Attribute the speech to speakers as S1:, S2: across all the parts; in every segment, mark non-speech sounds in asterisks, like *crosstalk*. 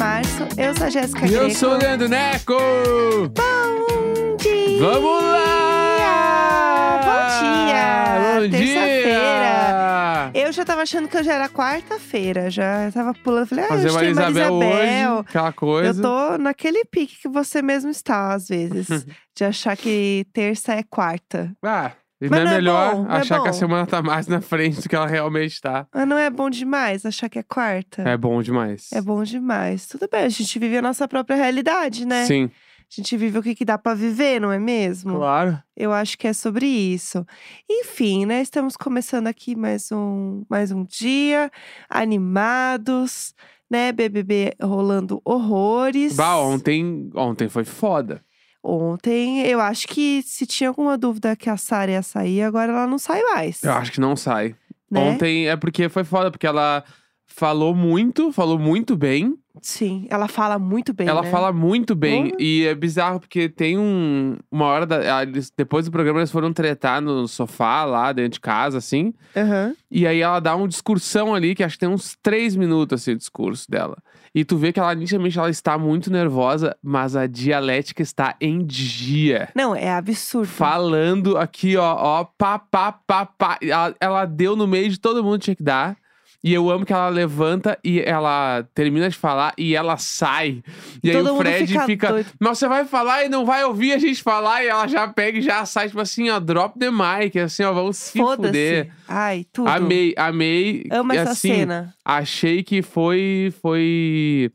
S1: março. Eu sou a Jéssica
S2: E
S1: Greco.
S2: eu sou o Leandro Neco!
S1: Bom dia!
S2: Vamos lá!
S1: Bom dia!
S2: Bom
S1: Terça-feira. Eu já tava achando que hoje era quarta-feira. Já tava pulando. Falei, ah,
S2: Fazer
S1: hoje tem
S2: Maria Isabel
S1: Isabel.
S2: hoje, aquela coisa.
S1: Eu tô naquele pique que você mesmo está, às vezes. *laughs* de achar que terça é quarta.
S2: Ah, e
S1: Mas
S2: não é
S1: não é
S2: melhor
S1: bom, não é
S2: achar que a semana tá mais na frente do que ela realmente tá.
S1: Mas não é bom demais achar que é quarta?
S2: É bom demais.
S1: É bom demais. Tudo bem, a gente vive a nossa própria realidade, né?
S2: Sim,
S1: A gente vive o que, que dá pra viver, não é mesmo?
S2: claro.
S1: Eu acho que é sobre isso. Enfim, né? Estamos começando aqui mais um, mais um dia, animados, né? BBB rolando horrores.
S2: Bah, ontem, ontem foi foda.
S1: Ontem, eu acho que se tinha alguma dúvida que a Sara ia sair, agora ela não sai mais.
S2: Eu acho que não sai.
S1: né?
S2: Ontem é porque foi foda, porque ela falou muito, falou muito bem.
S1: Sim, ela fala muito bem.
S2: ela
S1: né?
S2: fala muito bem.
S1: Porra.
S2: E é bizarro, porque tem um, uma hora. Da, ah, eles- depois do programa, eles foram tretar no sofá lá dentro de casa, assim.
S1: Aham.
S2: E aí ela dá uma discursão ali, que acho que tem uns três minutos assim, o discurso dela. E tu vê que ela, nitidamente, ela está muito nervosa, mas a dialética está em dia.
S1: Não, é absurdo.
S2: Falando aqui, ó, ó, pá, pá, pá, pá. Ela, ela deu no meio de todo mundo, tinha que dar. E eu amo que ela levanta e ela termina de falar e ela sai. E aí
S1: Todo
S2: o
S1: mundo
S2: Fred
S1: fica
S2: fica.
S1: doido.
S2: Mas você vai falar e não vai ouvir a gente falar. E ela já pega e já sai, tipo assim, ó, drop the mic. Assim, ó, vamos se fuder.
S1: Ai, tudo.
S2: Amei, amei.
S1: Amo essa
S2: assim,
S1: cena.
S2: Achei que foi foi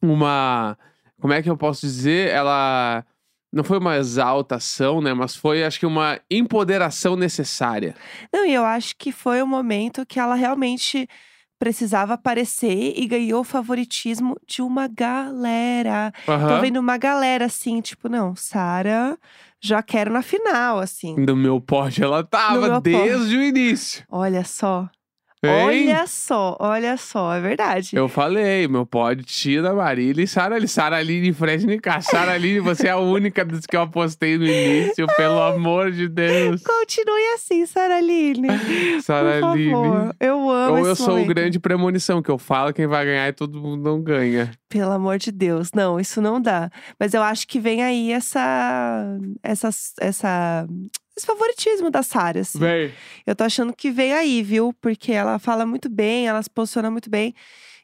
S2: uma como é que eu posso dizer? Ela não foi uma exaltação, né? Mas foi, acho que uma empoderação necessária.
S1: Não, e eu acho que foi o momento que ela realmente precisava aparecer e ganhou o favoritismo de uma galera. Tô
S2: Aham.
S1: vendo uma galera assim, tipo, não, Sara, já quero na final, assim.
S2: No meu pódio ela tava desde o início.
S1: Olha só.
S2: Hein?
S1: Olha só, olha só, é verdade.
S2: Eu falei, meu pódio Tina, Marília e Sara Aline. Sara Aline Fred. Sara Aline, você é a única dos que eu apostei no início, pelo amor de Deus.
S1: Continue assim, Saraline.
S2: Sara
S1: Por
S2: Aline.
S1: favor. Eu amo
S2: Ou eu sou o
S1: momento.
S2: grande premonição, que eu falo quem vai ganhar e todo mundo não ganha.
S1: Pelo amor de Deus, não, isso não dá. Mas eu acho que vem aí essa, essa, essa, esse favoritismo da Sara, assim.
S2: Vem.
S1: Eu tô achando que vem aí, viu? Porque ela fala muito bem, ela se posiciona muito bem.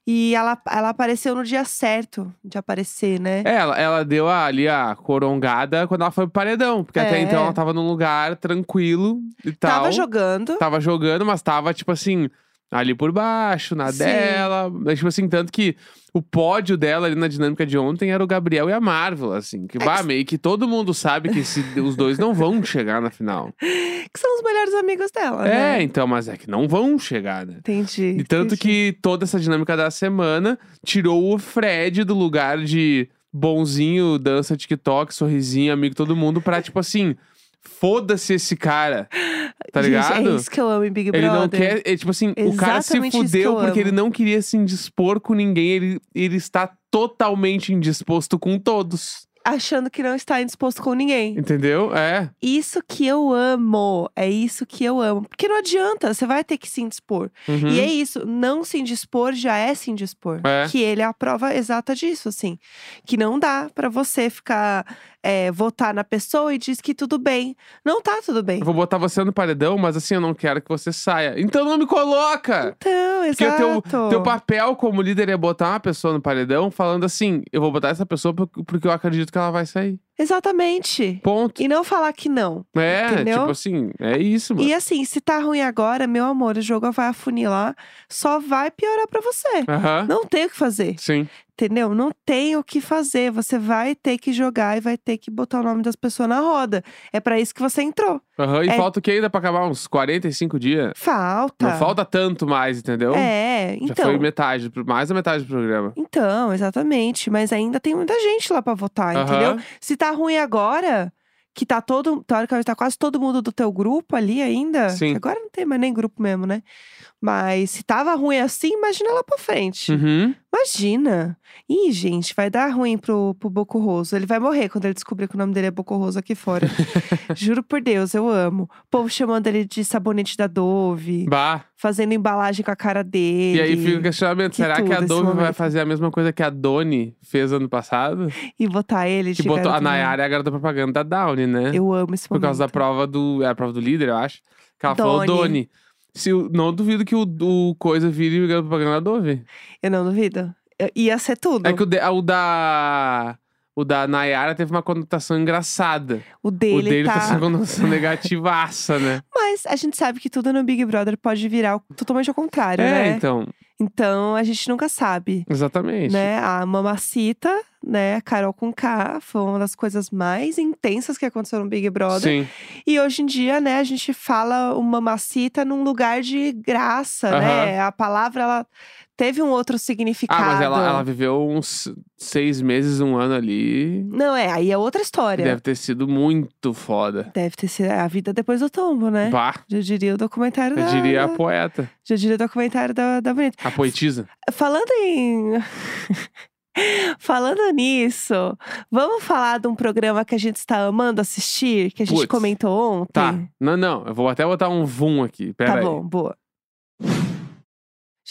S1: E ela, ela apareceu no dia certo de aparecer, né?
S2: É, ela, ela deu a- ali a corongada quando ela foi pro paredão. Porque até
S1: É.
S2: então ela tava num lugar tranquilo e tal.
S1: Tava jogando.
S2: Tava jogando, mas tava, tipo assim, ali por baixo, na
S1: Sim.
S2: dela. Mas, tipo assim, tanto que o pódio dela ali na dinâmica de ontem era o Gabriel e a Marvel, assim. Que, bah, meio que todo mundo sabe que esse- os dois não vão chegar na final. *laughs*
S1: Que são os melhores amigos dela,
S2: É,
S1: né?
S2: então, mas é que não vão chegar, né?
S1: Entendi.
S2: E tanto
S1: entendi.
S2: que toda essa dinâmica da semana tirou o Fred do lugar de bonzinho, dança TikTok, sorrisinho, amigo todo mundo, pra tipo assim, foda-se esse cara. *laughs* Tá
S1: Gente,
S2: ligado?
S1: É isso que eu amo em Big
S2: Ele
S1: Brother.
S2: não quer. é, tipo assim, o cara se
S1: Exatamente isso que
S2: fudeu
S1: eu
S2: porque
S1: amo.
S2: ele não queria se indispor com ninguém. Ele, ele está totalmente indisposto com todos.
S1: Achando que não está indisposto com ninguém.
S2: Entendeu? É.
S1: Isso que eu amo. É isso que eu amo. Porque não adianta, você vai ter que se indispor.
S2: Uhum.
S1: E é isso, não se indispor já é se indispor.
S2: É.
S1: Que ele é a prova exata disso, assim. Que não dá pra você ficar, é, votar na pessoa e diz que tudo bem. Não tá tudo bem.
S2: Eu vou botar você no paredão, mas assim, eu não quero que você saia. Então não me coloca!
S1: Então,
S2: Porque
S1: exato.
S2: teu, teu papel como líder é botar uma pessoa no paredão falando assim: eu vou botar essa pessoa por- porque eu acredito que ela vai sair.
S1: Exatamente.
S2: Ponto.
S1: E não falar que não.
S2: é,
S1: entendeu?
S2: tipo assim, é isso, mano.
S1: E assim, se tá ruim agora, meu amor, o jogo vai afunilar, só vai piorar pra você. Não tem o que fazer.
S2: Sim.
S1: Entendeu? Não tem o que fazer. Você vai ter que jogar e vai ter que botar o nome das pessoas na roda. É pra isso que você entrou.
S2: Aham. E
S1: É-
S2: falta o que ainda pra acabar? Uns 45 dias?
S1: Falta.
S2: Não falta tanto mais, entendeu?
S1: É,
S2: Já
S1: então.
S2: foi metade, mais da metade do programa.
S1: Então, exatamente. Mas ainda tem muita gente lá pra votar,
S2: Aham.
S1: entendeu? Se tá ruim agora, que tá todo. Teoricamente, tá quase todo mundo do teu grupo ali ainda.
S2: Sim.
S1: Agora não tem mais nem grupo mesmo, né? Mas se tava ruim assim, imagina lá pra frente.
S2: Uhum.
S1: Imagina. Ih, gente, vai dar ruim pro, pro Bocorroso. Ele vai morrer quando ele descobrir que o nome dele é Bocorroso aqui fora. *laughs* Juro por Deus, eu amo. O povo chamando ele de sabonete da Dove.
S2: Bah.
S1: Fazendo embalagem com a cara dele.
S2: E aí fica o questionamento:
S1: que
S2: será que a Dove vai fazer a mesma coisa que a Doni fez ano passado?
S1: E botar ele de
S2: Que botou a. Nayara é a garota propaganda da Downy, né?
S1: Eu amo esse
S2: Por
S1: momento.
S2: causa da prova do. É a prova do líder, eu acho. Que ela falou
S1: Doni.
S2: Doni. Se, não duvido que o, o coisa vire garota propaganda da Dove.
S1: Eu não duvido. Eu- ia ser tudo.
S2: É que o, de- o da. O da Nayara teve uma conotação engraçada.
S1: O dele,
S2: o dele tá,
S1: tá.
S2: sendo uma conotação negativaça, né? *laughs*
S1: Mas a gente sabe que tudo no Big Brother pode virar totalmente ao contrário,
S2: é,
S1: né?
S2: então.
S1: Então a gente nunca sabe.
S2: Exatamente.
S1: Né? A Mamacita, né? A Carol com K, foi uma das coisas mais intensas que aconteceu no Big Brother.
S2: Sim.
S1: E hoje em dia, né, a gente fala o Mamacita num lugar de graça, né? A palavra, ela teve um outro significado.
S2: Ah, mas ela, ela viveu uns seis meses, um ano ali.
S1: Não, é, aí é outra história.
S2: Deve ter sido muito foda.
S1: Deve ter sido a vida depois do tombo, né?
S2: Bah,
S1: Já diria o documentário
S2: eu
S1: da.
S2: diria a poeta,
S1: Já diria o documentário da, da Bonita.
S2: a poetisa.
S1: Falando em. *laughs* Falando nisso, vamos falar de um programa que a gente está amando assistir, que a gente
S2: Puts.
S1: comentou ontem?
S2: Tá. Não, não. Eu vou até botar um vum aqui. Pera
S1: Tá
S2: aí.
S1: bom, boa.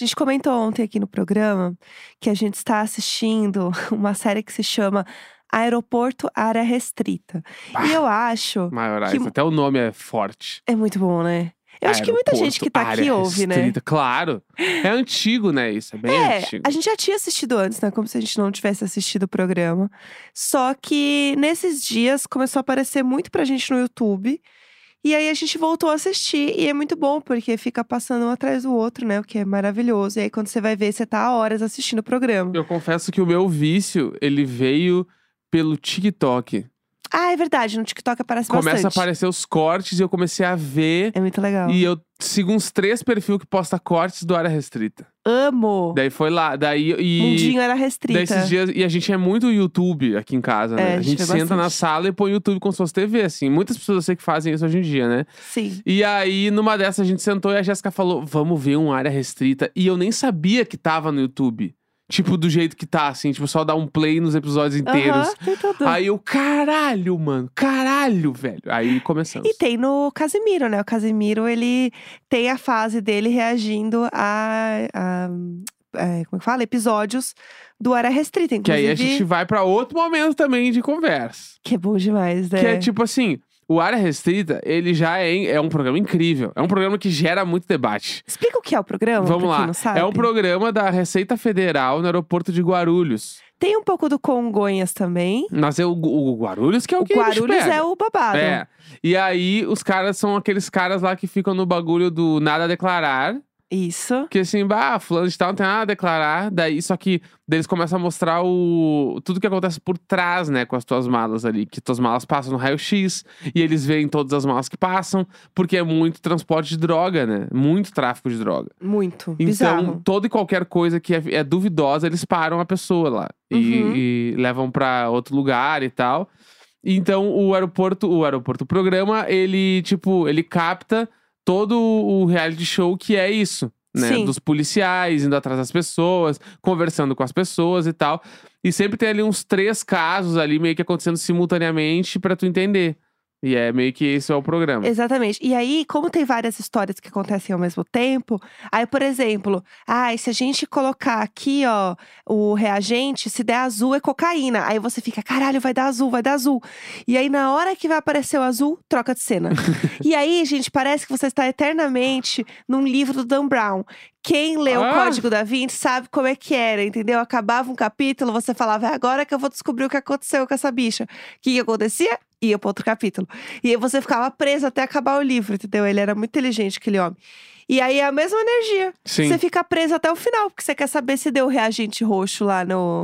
S1: A gente comentou ontem aqui no programa que a gente está assistindo *laughs* uma série que se chama Aeroporto Área Restrita.
S2: Bah.
S1: E eu acho.
S2: Maiorais.
S1: Que-
S2: Até o nome é forte.
S1: É muito bom, né? Eu acho que muita gente que tá aqui ouve, né?
S2: restrita. Claro. É antigo, né? Isso é bem
S1: É,
S2: antigo.
S1: a gente já tinha assistido antes, né? Como se a gente não tivesse assistido o programa. Só que nesses dias começou a aparecer muito pra gente no YouTube. E aí a gente voltou a assistir. E é muito bom, porque fica passando um atrás do outro, né? O que é maravilhoso. E aí quando você vai ver, você tá horas assistindo o programa.
S2: Eu confesso que o meu vício, ele veio pelo TikTok.
S1: Ah, é verdade. No TikTok aparece
S2: Começa a
S1: bastante.
S2: aparecer os cortes e eu comecei a ver.
S1: É muito legal.
S2: E eu sigo uns três perfis que posta cortes do área restrita.
S1: Amo.
S2: Daí foi lá. Daí e.
S1: Mundinho era restrita.
S2: Desses dias, e a gente é muito YouTube aqui em casa, né?
S1: É,
S2: a
S1: a
S2: gente
S1: vê
S2: senta na
S1: bastante.
S2: sala e põe YouTube como se fosse TV, assim. Muitas pessoas eu sei que fazem isso hoje em dia, né?
S1: Sim.
S2: E aí, numa dessas, a gente sentou e a Jéssica falou: vamos ver um área restrita. E eu nem sabia que tava no YouTube. Tipo, do jeito que tá, assim, tipo, só dar um play nos episódios inteiros.
S1: Aham, tem tudo.
S2: Aí eu, caralho, mano, caralho, velho. Aí começamos.
S1: E tem no Casimiro, né? O Casimiro, ele tem a fase dele reagindo a. a- é, como que fala? Episódios do Área Restrita,
S2: Que
S1: inclusive.
S2: aí a gente vai pra outro momento também de conversa.
S1: Que é bom demais, né?
S2: Que é tipo assim, o Área Restrita, ele já é, é um programa incrível. É um programa que gera muito debate.
S1: Explica o que é o programa,
S2: Vamos
S1: pra quem
S2: lá.
S1: não sabe.
S2: É um programa da Receita Federal no aeroporto de Guarulhos.
S1: Tem um pouco do Congonhas também.
S2: Mas é o, o Guarulhos que é o,
S1: o
S2: que
S1: Guarulhos é o babado.
S2: É. E aí, os caras são aqueles caras lá que ficam no bagulho do nada declarar.
S1: Isso.
S2: Que assim, bah, fulano de tal não tem nada a declarar. Daí, só que daí eles começam a mostrar o tudo que acontece por trás, né, com as tuas malas ali. Que tuas malas passam no raio-x e eles veem todas as malas que passam, porque é muito transporte de droga, né? Muito tráfico de droga.
S1: Muito.
S2: Então,
S1: Bizarro.
S2: toda e qualquer coisa que é, é duvidosa, eles param a pessoa lá e,
S1: Uhum.
S2: e levam pra outro lugar e tal. Então, o aeroporto, o aeroporto o programa, ele tipo, ele capta todo o reality show que é isso, né?
S1: Sim.
S2: Dos policiais indo atrás das pessoas, conversando com as pessoas e tal. E sempre tem ali uns três casos ali meio que acontecendo simultaneamente pra tu entender. E é meio que esse é o programa.
S1: Exatamente. E aí, como tem várias histórias que acontecem ao mesmo tempo, aí, por exemplo, ai, se a gente colocar aqui, ó, o reagente, se der azul é cocaína. Aí você fica, caralho, vai dar azul, vai dar azul. E aí, na hora que vai aparecer o azul, troca de cena. *laughs* e aí, gente, parece que você está eternamente num livro do Dan Brown. Quem o
S2: Ah.
S1: Código da Vinci sabe como é que era, entendeu? Acabava um capítulo, você falava, é agora que eu vou descobrir o que aconteceu com essa bicha. O que, que acontecia? Ia para outro capítulo. E aí você ficava preso até acabar o livro, entendeu? Ele era muito inteligente, aquele homem. E aí é a mesma energia.
S2: Sim.
S1: Você fica preso até o final, porque você quer saber se deu reagente roxo lá no,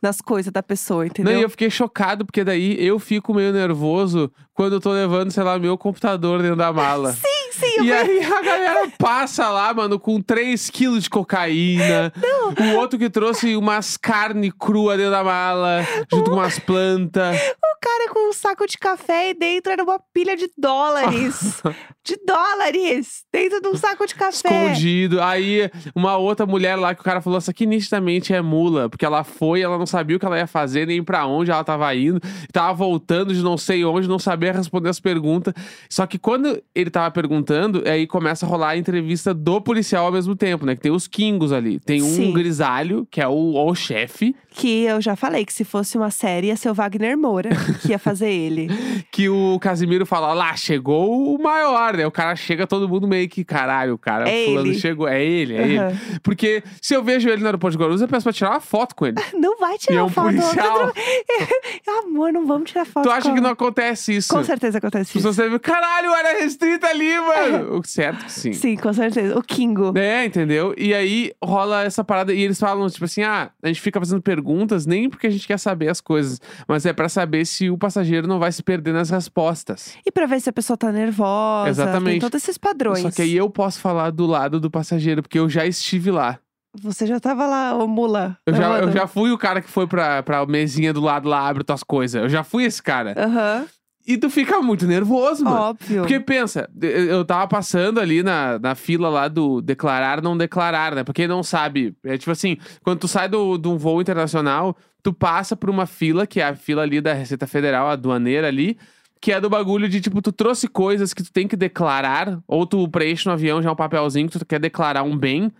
S1: nas coisas da pessoa, entendeu?
S2: Não, e eu fiquei chocado, porque daí eu fico meio nervoso quando eu tô levando, sei lá, meu computador dentro da mala. *laughs*
S1: Sim, sim, eu
S2: E aí a galera passa lá, mano, com 3 quilos de cocaína. O outro que trouxe umas carne crua dentro da mala, junto com umas plantas.
S1: O cara com um saco de café e dentro era uma pilha de dólares. *laughs* de dólares! Dentro de um saco de café.
S2: Escondido. Aí, uma outra mulher lá que o cara falou: Essa aqui nitidamente é mula. Porque ela foi, ela não sabia o que ela ia fazer, nem pra onde ela tava indo. Tava voltando de não sei onde, não sabia responder as perguntas. Só que quando ele tava perguntando e aí começa a rolar a entrevista do policial ao mesmo tempo, né? Que tem os Kingos ali. Tem um
S1: Sim.
S2: grisalho, que é o, o chefe,
S1: Que eu já falei que se fosse uma série ia ser o Wagner Moura que ia fazer ele. *laughs*
S2: que o Casimiro fala lá, chegou o maior, né? O cara chega, todo mundo meio que, caralho, o cara
S1: É
S2: fulano
S1: ele.
S2: chegou. É ele, é
S1: Aham.
S2: ele. Porque se eu vejo ele no aeroporto de Guarulhos, eu peço pra tirar uma foto com ele. *laughs*
S1: Não vai
S2: E é
S1: tirar
S2: um
S1: foto.
S2: policial. *laughs*
S1: Amor, não vamos tirar foto.
S2: Tu acha que não acontece isso?
S1: Com certeza acontece
S2: As pessoas
S1: isso.
S2: devem, caralho, era restrita ali, mano. O certo que sim.
S1: Sim, com certeza. O Kingo.
S2: É, entendeu? E aí rola essa parada e eles falam, tipo assim, ah, a gente fica fazendo perguntas nem porque a gente quer saber as coisas, mas é pra saber se o passageiro não vai se perder nas respostas.
S1: E pra ver se a pessoa tá nervosa.
S2: Exatamente.
S1: Tem todos esses padrões.
S2: Só que aí eu posso falar do lado do passageiro, porque eu já estive lá.
S1: Você já tava lá, ô mula.
S2: Eu já, eu já fui o cara que foi pra, pra mesinha do lado lá, abre tuas coisas. Eu já fui esse cara.
S1: Aham,
S2: E tu fica muito nervoso, mano.
S1: óbvio.
S2: Porque pensa, eu tava passando ali na, na fila lá do declarar, não declarar, né? Pra quem não sabe, é tipo assim, quando tu sai do- de um voo internacional, tu passa por uma fila, que é a fila ali da Receita Federal, a aduaneira ali, que é do bagulho de, tipo, tu trouxe coisas que tu tem que declarar, ou tu preenche no avião já um papelzinho que tu quer declarar um bem,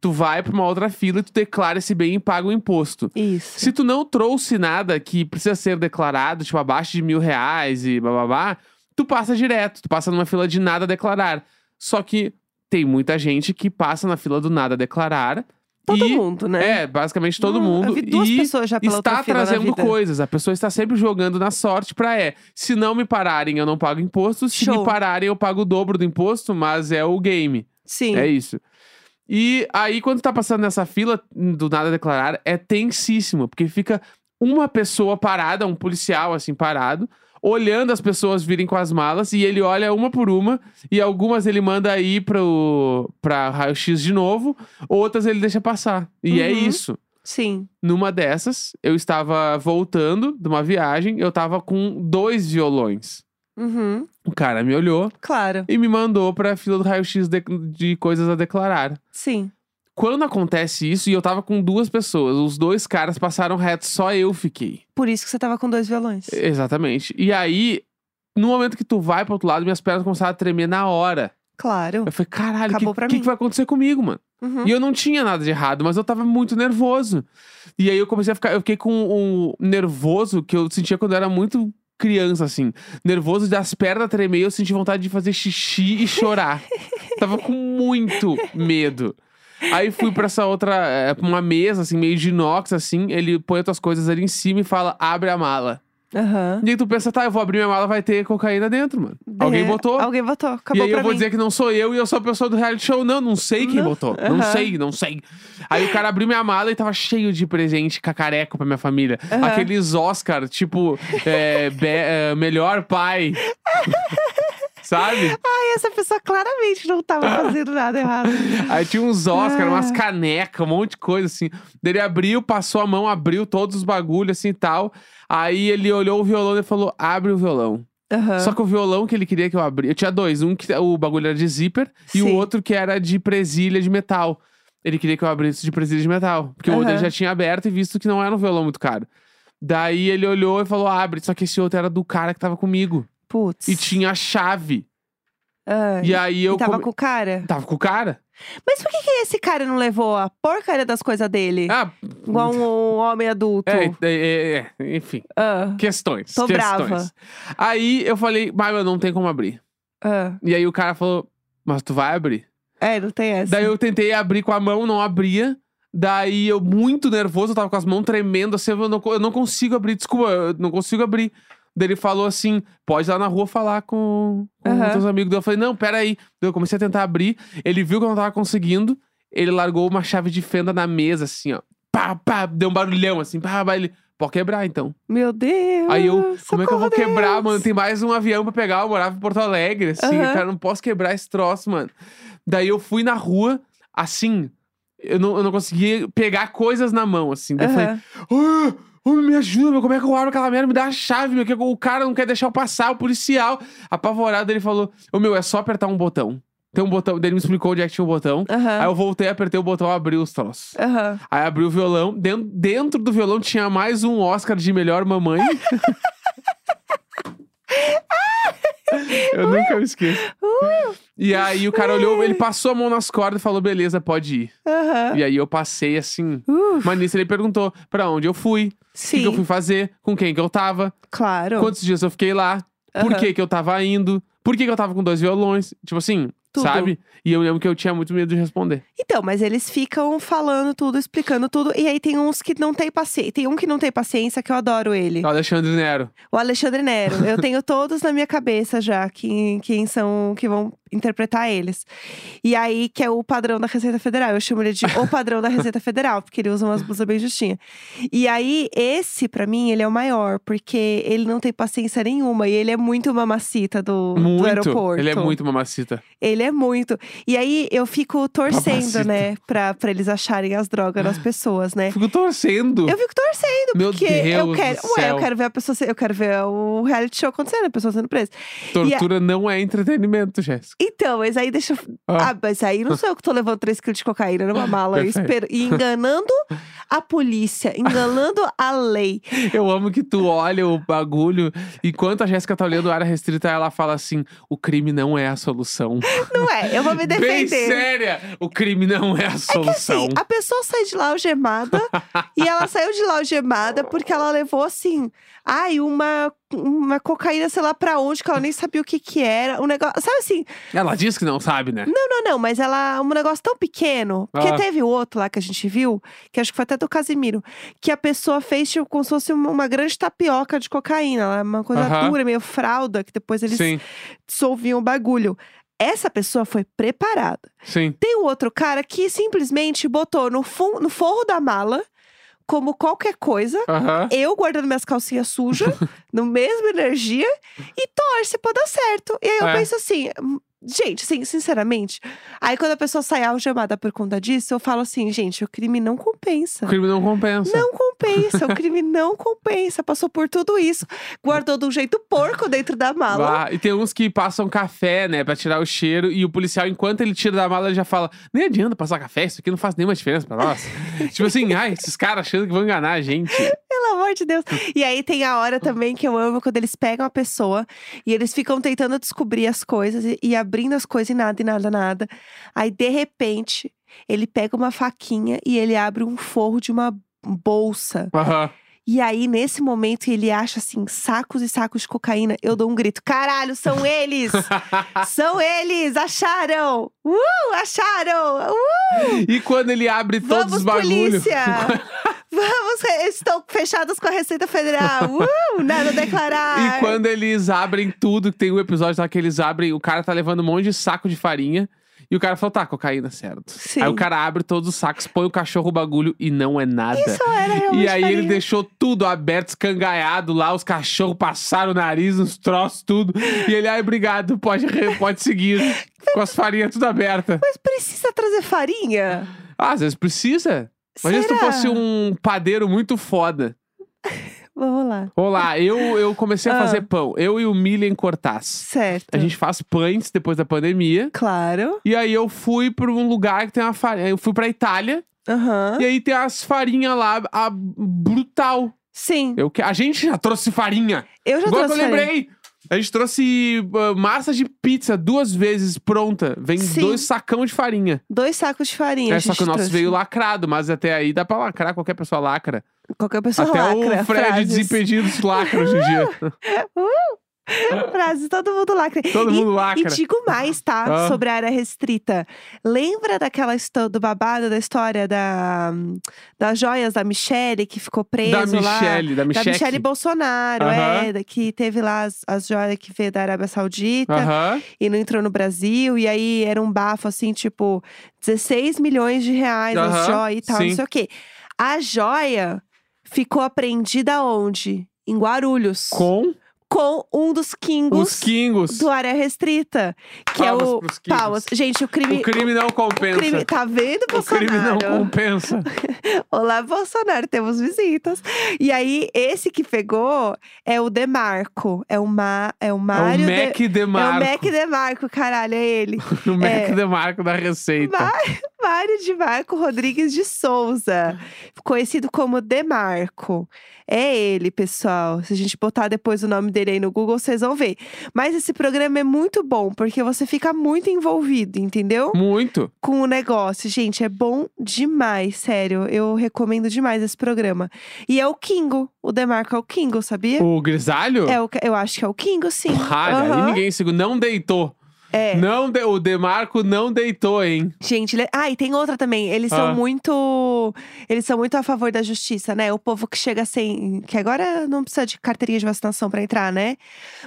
S2: tu vai pra uma outra fila e tu declara esse bem e paga o imposto.
S1: Isso.
S2: Se tu não trouxe nada que precisa ser declarado, tipo, abaixo de mil reais e bababá, tu passa direto, tu passa numa fila de nada a declarar. Só que tem muita gente que passa na fila do nada a declarar.
S1: Todo
S2: e,
S1: mundo, né?
S2: É, basicamente todo
S1: Não,
S2: mundo.
S1: Eu vi duas
S2: e
S1: pessoas já pela
S2: está trazendo coisas. A pessoa está sempre jogando na sorte pra é. Se não me pararem, eu não pago imposto. Se
S1: Show.
S2: me pararem, eu pago o dobro do imposto, mas é o game.
S1: Sim.
S2: É isso. E aí, quando tá passando nessa fila do nada declarar, é tensíssimo, porque fica uma pessoa parada, um policial assim parado, olhando as pessoas virem com as malas, e ele olha uma por uma, e algumas ele manda ir pro, pra raio-x de novo, outras ele deixa passar. E é
S1: Uhum.
S2: isso.
S1: Sim.
S2: Numa dessas, eu estava voltando de uma viagem, eu tava com dois violões.
S1: Uhum.
S2: O cara me olhou
S1: Claro.
S2: e me mandou pra fila do raio-x de, de coisas a declarar.
S1: Sim.
S2: Quando acontece isso, e eu tava com duas pessoas, os dois caras passaram reto, só eu fiquei.
S1: Por isso que você tava com dois violões.
S2: Exatamente. E aí, no momento que tu vai pro outro lado, minhas pernas começaram a tremer na hora.
S1: Claro.
S2: Eu falei, caralho, o que,
S1: Acabou pra
S2: que,
S1: mim.
S2: que vai acontecer comigo, mano?
S1: Uhum.
S2: E eu não tinha nada de errado, mas eu tava muito nervoso. E aí eu comecei a ficar, eu fiquei com um nervoso que eu sentia quando eu era muito criança, assim. Nervoso das pernas tremer, eu senti vontade de fazer xixi e chorar. *laughs* tava com muito medo. Aí fui pra essa outra, é, pra uma mesa, assim, meio de inox, assim. Ele põe as tuas coisas ali em cima e fala, abre a mala.
S1: Aham.
S2: E aí tu pensa, tá, eu vou abrir minha mala, vai ter cocaína dentro, mano. Alguém botou.
S1: Alguém botou.
S2: E
S1: Acabou
S2: aí eu vou
S1: mim.
S2: dizer que não sou eu e eu sou a pessoa do reality show. Não, não sei quem
S1: Não,
S2: botou. Não
S1: aham.
S2: sei, não sei. Aí o cara abriu minha mala e tava cheio de presente cacareco pra minha família.
S1: Aham.
S2: Aqueles Oscar, tipo, é, be- é, melhor pai. *laughs* Sabe?
S1: Ai, essa pessoa claramente não tava fazendo nada errado. *laughs*
S2: Aí tinha uns Oscar,
S1: Ah.
S2: umas canecas, um monte de coisa assim. Ele abriu, passou a mão, abriu todos os bagulhos assim e tal. Aí ele olhou o violão e falou: abre o violão.
S1: Aham.
S2: Só que o violão que ele queria que eu abrisse. Eu tinha dois. Um que o bagulho era de zíper e o
S1: Sim.
S2: outro que era de presilha de metal. Ele queria que eu abrisse de presilha de metal. Porque o outro ele já tinha aberto e visto que não era um violão muito caro. Daí ele olhou e falou: abre. Só que esse outro era do cara que tava comigo.
S1: Putz.
S2: E tinha a chave.
S1: Ai.
S2: E aí eu.
S1: E tava
S2: come-
S1: com o cara.
S2: Tava com o cara?
S1: Mas por que, que esse cara não levou a porcaria das coisas dele?
S2: Ah,
S1: Igual um homem adulto.
S2: é, é, é, é, enfim.
S1: Ah,
S2: Questões.
S1: Tô
S2: questões.
S1: brava.
S2: Aí eu falei, mas eu não tem como abrir.
S1: ah.
S2: E aí o cara falou, mas tu vai abrir?
S1: É, não tem essa.
S2: Daí eu tentei abrir com a mão, não abria. Daí eu, muito nervoso, eu tava com as mãos tremendo, assim, eu não, eu não consigo abrir, desculpa, eu não consigo abrir. Daí ele falou assim: pode ir lá na rua falar com, com teus amigos. Daí eu falei: não, peraí. Daí eu comecei a tentar abrir. Ele viu que eu não tava conseguindo. Ele largou uma chave de fenda na mesa, assim, ó. Pá, pá, deu um barulhão, assim, pá, pá, ele. Pode quebrar então.
S1: Meu Deus.
S2: Aí eu, como é que eu vou
S1: socorro,
S2: quebrar,
S1: Deus.
S2: mano? Tem mais um avião pra pegar. Eu morava em Porto Alegre, assim.
S1: Aham.
S2: Cara, não posso quebrar esse troço, mano. Daí eu fui na rua, assim. Eu não, eu não conseguia pegar coisas na mão, assim. Daí eu falei, ah, ô, me ajuda, meu, como é que eu abro aquela merda? Me dá a chave, meu, que o cara não quer deixar eu passar, o policial. Apavorado, ele falou, ô, meu, é só apertar um botão. Tem um botão, ele me explicou onde é que tinha o botão.
S1: Aham.
S2: Aí eu voltei, apertei o botão, abri os troços.
S1: Aham.
S2: Aí abri o violão. Dentro, dentro do violão tinha mais um Oscar de melhor mamãe. *laughs* *laughs* Eu nunca me esqueço. E aí o cara olhou, ele passou a mão nas cordas e falou: beleza, pode ir.
S1: Aham.
S2: E aí eu passei assim.
S1: Uh,
S2: Mas nisso ele perguntou pra onde eu fui, o que, que eu fui fazer, com quem que eu tava,
S1: claro.
S2: quantos dias eu fiquei lá, por
S1: Aham.
S2: que que eu tava indo, por que que eu tava com dois violões. Tipo assim,
S1: Tudo.
S2: sabe? E eu lembro que eu tinha muito medo de responder.
S1: Então, mas eles ficam falando tudo, explicando tudo. E aí tem uns que não tem paciência. Tem um que não tem paciência, que eu adoro ele.
S2: O Alexandre Nero.
S1: O Alexandre Nero. Eu tenho todos na minha cabeça já, quem, quem são, que vão interpretar eles. E aí, que é o padrão da Receita Federal. Eu chamo ele de o padrão da Receita Federal, porque ele usa umas blusas bem justinhas. E aí, esse, pra mim, ele é o maior, porque ele não tem paciência nenhuma. E ele é muito mamacita do, do
S2: Muito.
S1: aeroporto.
S2: Ele é muito mamacita.
S1: Ele é muito. E aí, eu fico torcendo,
S2: Mamacita.
S1: né, pra, pra eles acharem as drogas nas pessoas, né?
S2: Fico torcendo.
S1: Eu fico torcendo,
S2: Meu
S1: porque eu
S2: Deus
S1: quero.
S2: do
S1: Ué, eu quero ver a pessoa. Eu quero ver o reality show acontecendo, a pessoa sendo presa.
S2: Tortura não é entretenimento, Jéssica.
S1: Então, mas aí deixa.
S2: Ah.
S1: Ah, mas aí não sou eu que tô levando 3 quilos de cocaína numa *laughs* mala e, esper- e enganando a polícia, enganando a lei. *laughs*
S2: Eu amo que tu olha o bagulho, enquanto a Jéssica tá olhando a área restrita, ela fala assim: o crime não é a solução. *laughs*
S1: Não é, eu vou me
S2: Bem
S1: defender.
S2: séria! O crime não é a solução.
S1: Assim, a pessoa sai de lá algemada e ela saiu de lá algemada porque ela levou assim, ai, uma, uma cocaína, sei lá pra onde, que ela nem sabia o que que era. Um negócio, sabe assim,
S2: Ela diz que não sabe, né?
S1: não, não, não, mas ela, um negócio tão pequeno. Porque
S2: Ah.
S1: teve outro lá que a gente viu, que acho que foi até do Casimiro, que a pessoa fez tipo como se fosse uma, uma grande tapioca de cocaína, uma coisa
S2: Aham.
S1: dura, meio fralda, que depois eles
S2: Sim,
S1: dissolviam o bagulho. Essa pessoa foi preparada.
S2: sim.
S1: Tem o outro cara que simplesmente botou no, no forro da mala, como qualquer coisa,
S2: Aham.
S1: eu guardando minhas calcinhas sujas, *laughs* no mesmo energia, e torce pra dar certo. E aí eu
S2: É.
S1: penso assim. Gente, assim, sinceramente, aí quando a pessoa sai algemada por conta disso, eu falo assim, gente, o crime não compensa.
S2: O crime não compensa.
S1: Não compensa, o crime não compensa. Passou por tudo isso, guardou de um jeito porco dentro da mala.
S2: E tem uns que passam café, né, pra tirar o cheiro, e o policial, enquanto ele tira da mala, ele já fala: nem adianta passar café, isso aqui não faz nenhuma diferença pra nós. *laughs* tipo assim, ai, esses caras achando que vão enganar a gente.
S1: Pelo amor de Deus. E aí tem a hora também que eu amo quando eles pegam a pessoa e eles ficam tentando descobrir as coisas e, e abrindo as coisas e nada, e nada, nada. Aí, de repente, ele pega uma faquinha e ele abre um forro de uma bolsa.
S2: Aham.
S1: E aí, nesse momento, ele acha assim, sacos e sacos de cocaína. Eu dou um grito: caralho, são eles! *laughs* são eles! Acharam! Uh! Acharam! Uh!
S2: e quando ele abre todos
S1: Vamos,
S2: os bagulhos.
S1: polícia! *laughs* Vamos, estão fechados com a Receita Federal. *laughs* Uh, nada a declarar.
S2: E quando eles abrem tudo, tem um episódio lá que eles abrem, o cara tá levando um monte de saco de farinha. E o cara falou, tá, cocaína, certo.
S1: Sim.
S2: Aí o cara abre todos os sacos, põe o cachorro o bagulho e não é nada.
S1: Isso era realmente
S2: E aí ele
S1: farinha.
S2: deixou tudo aberto, escangaiado lá, os cachorros passaram o nariz, uns troços, tudo. E ele, ai, obrigado, pode, pode seguir. *laughs* Com as farinhas tudo abertas.
S1: Mas precisa trazer farinha?
S2: Ah, às vezes precisa. Imagina se tu fosse um padeiro muito foda.
S1: Vamos lá.
S2: Olá, eu, eu comecei a
S1: Ah.
S2: fazer pão. Eu e o Milen Cortaz.
S1: Certo.
S2: A gente faz pães depois da pandemia.
S1: Claro.
S2: E aí eu fui pra um lugar que tem uma farinha. Eu fui pra Itália.
S1: Aham.
S2: E aí tem as farinhas lá, a brutal.
S1: Sim.
S2: Eu, que- a gente já trouxe farinha.
S1: Eu já
S2: Agora que
S1: trouxe
S2: eu
S1: farinha.
S2: lembrei. A gente trouxe ah, massa de pizza duas vezes pronta. Vem
S1: Sim.
S2: dois sacão de farinha.
S1: Dois sacos de farinha.
S2: É, só que o nosso
S1: trouxe.
S2: veio lacrado, mas até aí dá pra lacrar, qualquer pessoa lacra.
S1: Qualquer pessoa
S2: até
S1: lacra.
S2: o Fred
S1: frases.
S2: Desimpedidos lacra hoje em dia. *laughs* *laughs*
S1: Frases, todo mundo lacra.
S2: Todo
S1: E-
S2: mundo
S1: E
S2: lacra.
S1: digo mais, tá?
S2: Ah.
S1: Sobre a área restrita. Lembra daquela história do babado da história da, das joias da Michelle que ficou preso
S2: Da
S1: lá?
S2: Michelle, da
S1: Da
S2: Michelle.
S1: Michelle Bolsonaro,
S2: Aham.
S1: é, da- que teve lá as, as joias que veio da Arábia Saudita
S2: Aham.
S1: e não entrou no Brasil, e aí era um bafo assim, tipo, 16 milhões de reais as
S2: Aham,
S1: joias e tal,
S2: sim.
S1: não sei o quê. A joia ficou apreendida onde? Em Guarulhos.
S2: Com
S1: Com um dos kingos
S2: os Kingos.
S1: do área restrita. Que
S2: Palmas
S1: é o.
S2: pros Kingos.
S1: Palmas. Gente, o crime.
S2: O crime não
S1: o
S2: compensa.
S1: crime- tá vendo,
S2: O crime não
S1: Bolsonaro?
S2: compensa. *laughs*
S1: Olá, Bolsonaro, temos visitas. E aí, esse que pegou é o Demarco. É o, Ma, é o
S2: É
S1: Mário.
S2: o
S1: de-
S2: Mac Demarco.
S1: É o Mac Demarco, caralho, é ele. *laughs*
S2: O Mac
S1: é.
S2: Demarco da Receita.
S1: Ma- Mário de Marco Rodrigues de Souza, conhecido como Demarco. É ele, pessoal. Se a gente botar depois o nome dele aí no Google, vocês vão ver. Mas esse programa é muito bom, porque você fica muito envolvido, entendeu?
S2: Muito.
S1: Com o negócio. Gente, é bom demais, sério. Eu recomendo demais esse programa. E é o Kingo. O Demarco é o Kingo, sabia?
S2: O grisalho?
S1: É o, eu acho que é o Kingo, sim.
S2: Cara, e
S1: Aham.
S2: ninguém segura. Não deitou.
S1: É.
S2: Não de- O Demarco não deitou, hein?
S1: Gente, ele... ah, e tem outra também. Eles são
S2: Ah.
S1: muito. Eles são muito a favor da justiça, né? O povo que chega sem. Que agora não precisa de carteirinha de vacinação pra entrar, né?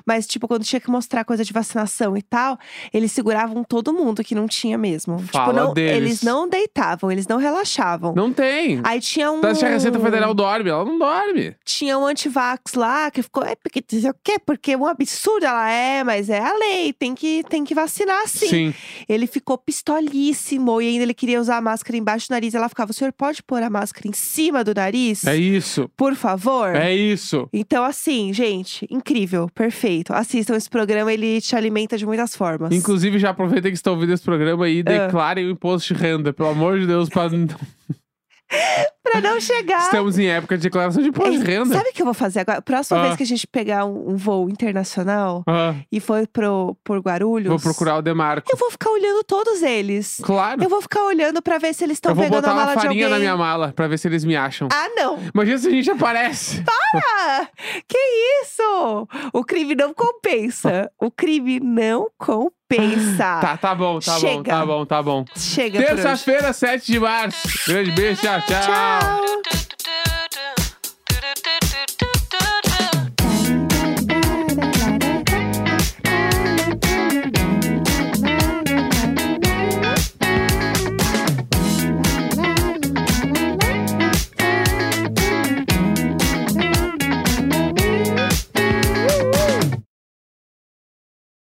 S1: Mas, tipo, quando tinha que mostrar coisa de vacinação e tal, eles seguravam todo mundo que não tinha mesmo. tipo,
S2: Fala
S1: não,
S2: deles.
S1: eles não deitavam, eles não relaxavam.
S2: Não tem.
S1: Aí tinha um.
S2: Tá que a Receita Federal dorme? Ela não dorme.
S1: Tinha um antivax lá que ficou. É porque o quê, porque é um absurdo. Ela é, mas é a lei, tem que, tem que vacinar sim.
S2: Sim.
S1: Ele ficou pistolíssimo e ainda ele queria usar a máscara embaixo do nariz. Ela ficava: o senhor pode pôr a máscara em cima do nariz?
S2: É isso.
S1: Por favor?
S2: É isso.
S1: Então, assim, gente, incrível, perfeito. Assistam esse programa, ele te alimenta de muitas formas.
S2: Inclusive, já aproveitem que estão ouvindo esse programa
S1: Ah.
S2: e declarem o imposto de renda. Pelo amor de Deus, pra... *laughs* *laughs*
S1: Pra não chegar.
S2: estamos em época de declaração de imposto de renda.
S1: Sabe o que eu vou fazer agora? Próxima
S2: Ah.
S1: vez que a gente pegar um, um voo internacional
S2: Ah,
S1: e for pro, por Guarulhos.
S2: vou procurar o Demarco.
S1: Eu vou ficar olhando todos eles.
S2: Claro.
S1: Eu vou ficar olhando pra ver se eles estão
S2: Eu vou
S1: pegando
S2: botar
S1: a
S2: uma
S1: mala de
S2: farinha
S1: alguém.
S2: na minha mala pra ver se eles me acham.
S1: Ah, não!
S2: Imagina se a gente aparece.
S1: Ah, que isso? O crime não compensa. O crime não compensa. *laughs*
S2: Tá, tá bom, tá bom,
S1: Chega.
S2: tá bom, tá bom.
S1: Chega por hoje.
S2: Terça-feira, 7 de março. Grande beijo, tchau, tchau.
S1: Tchau.